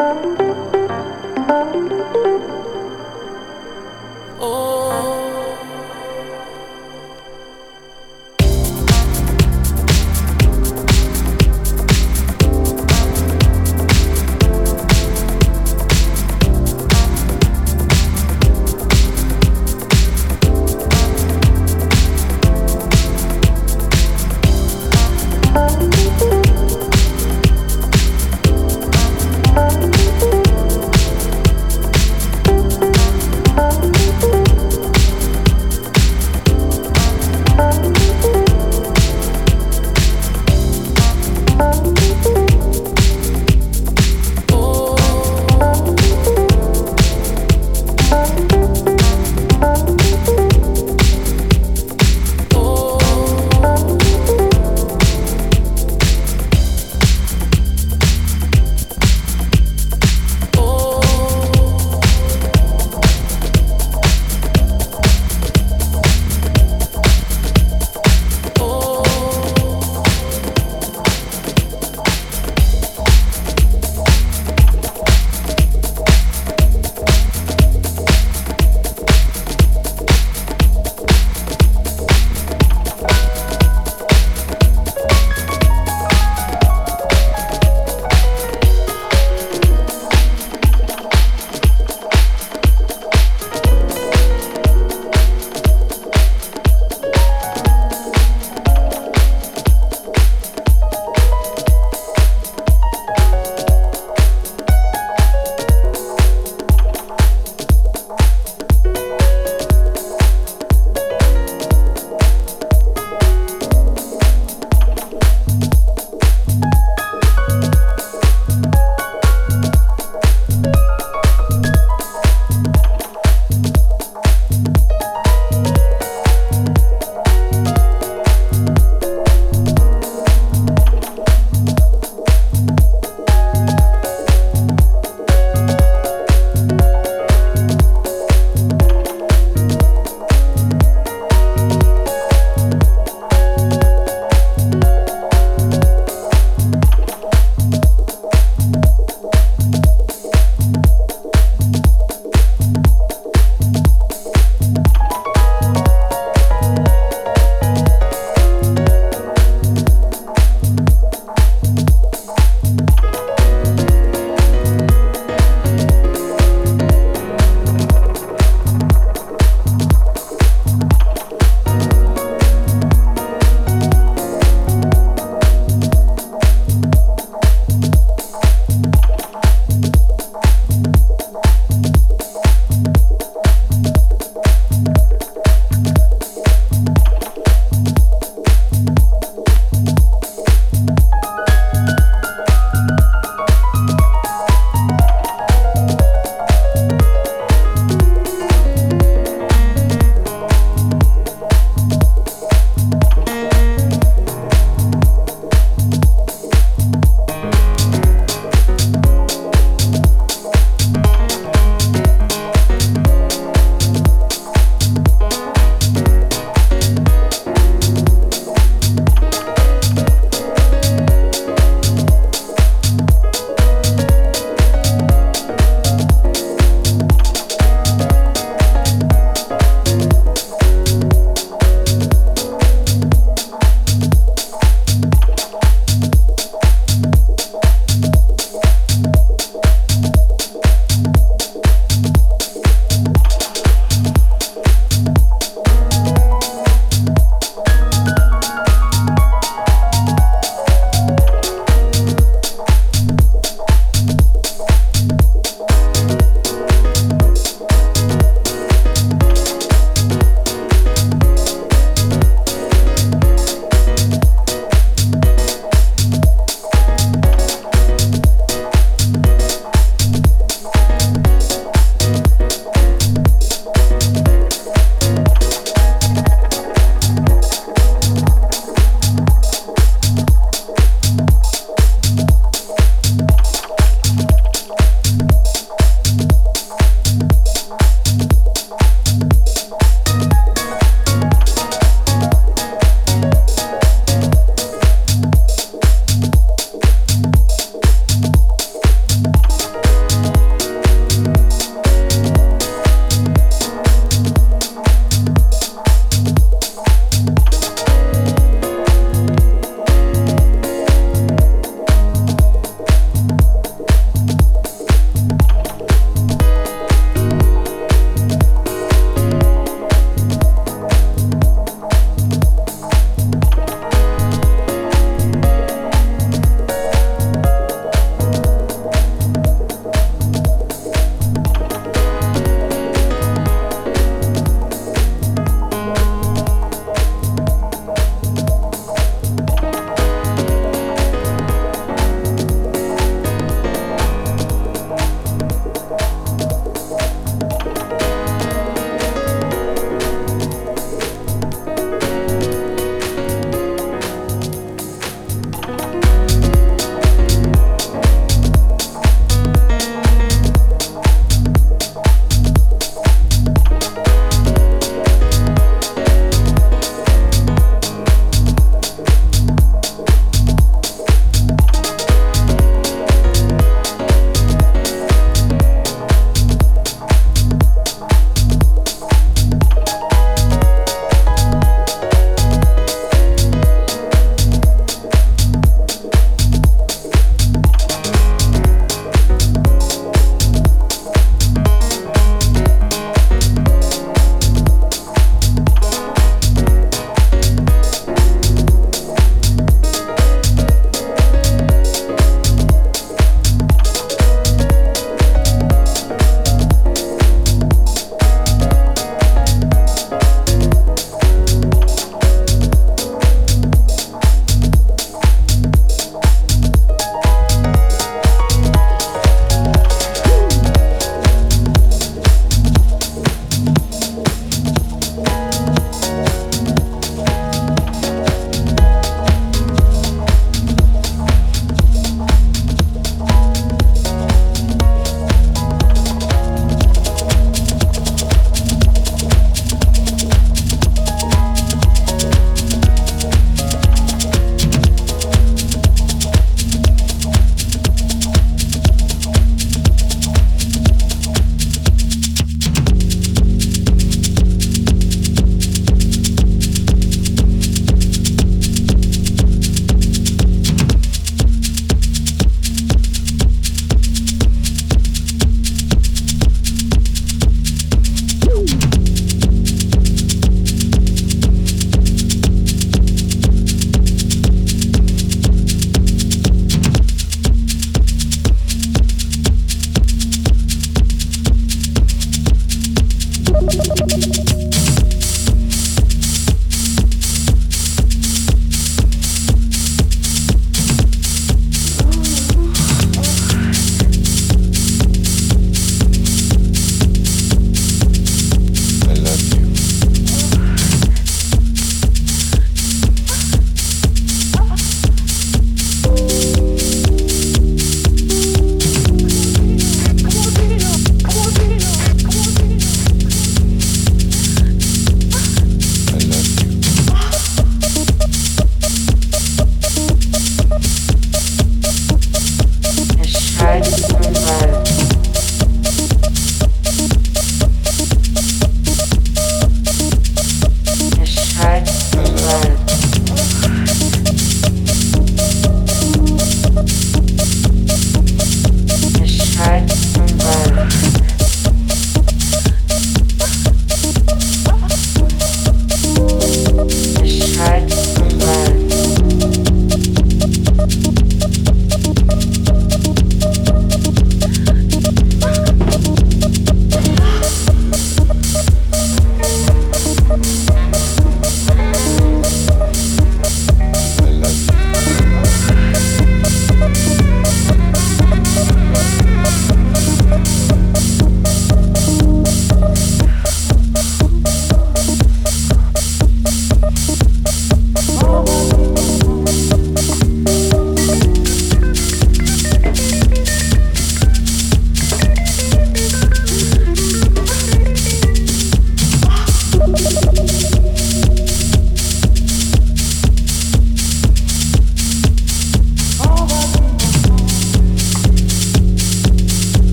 Thank you.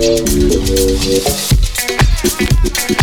Thank you.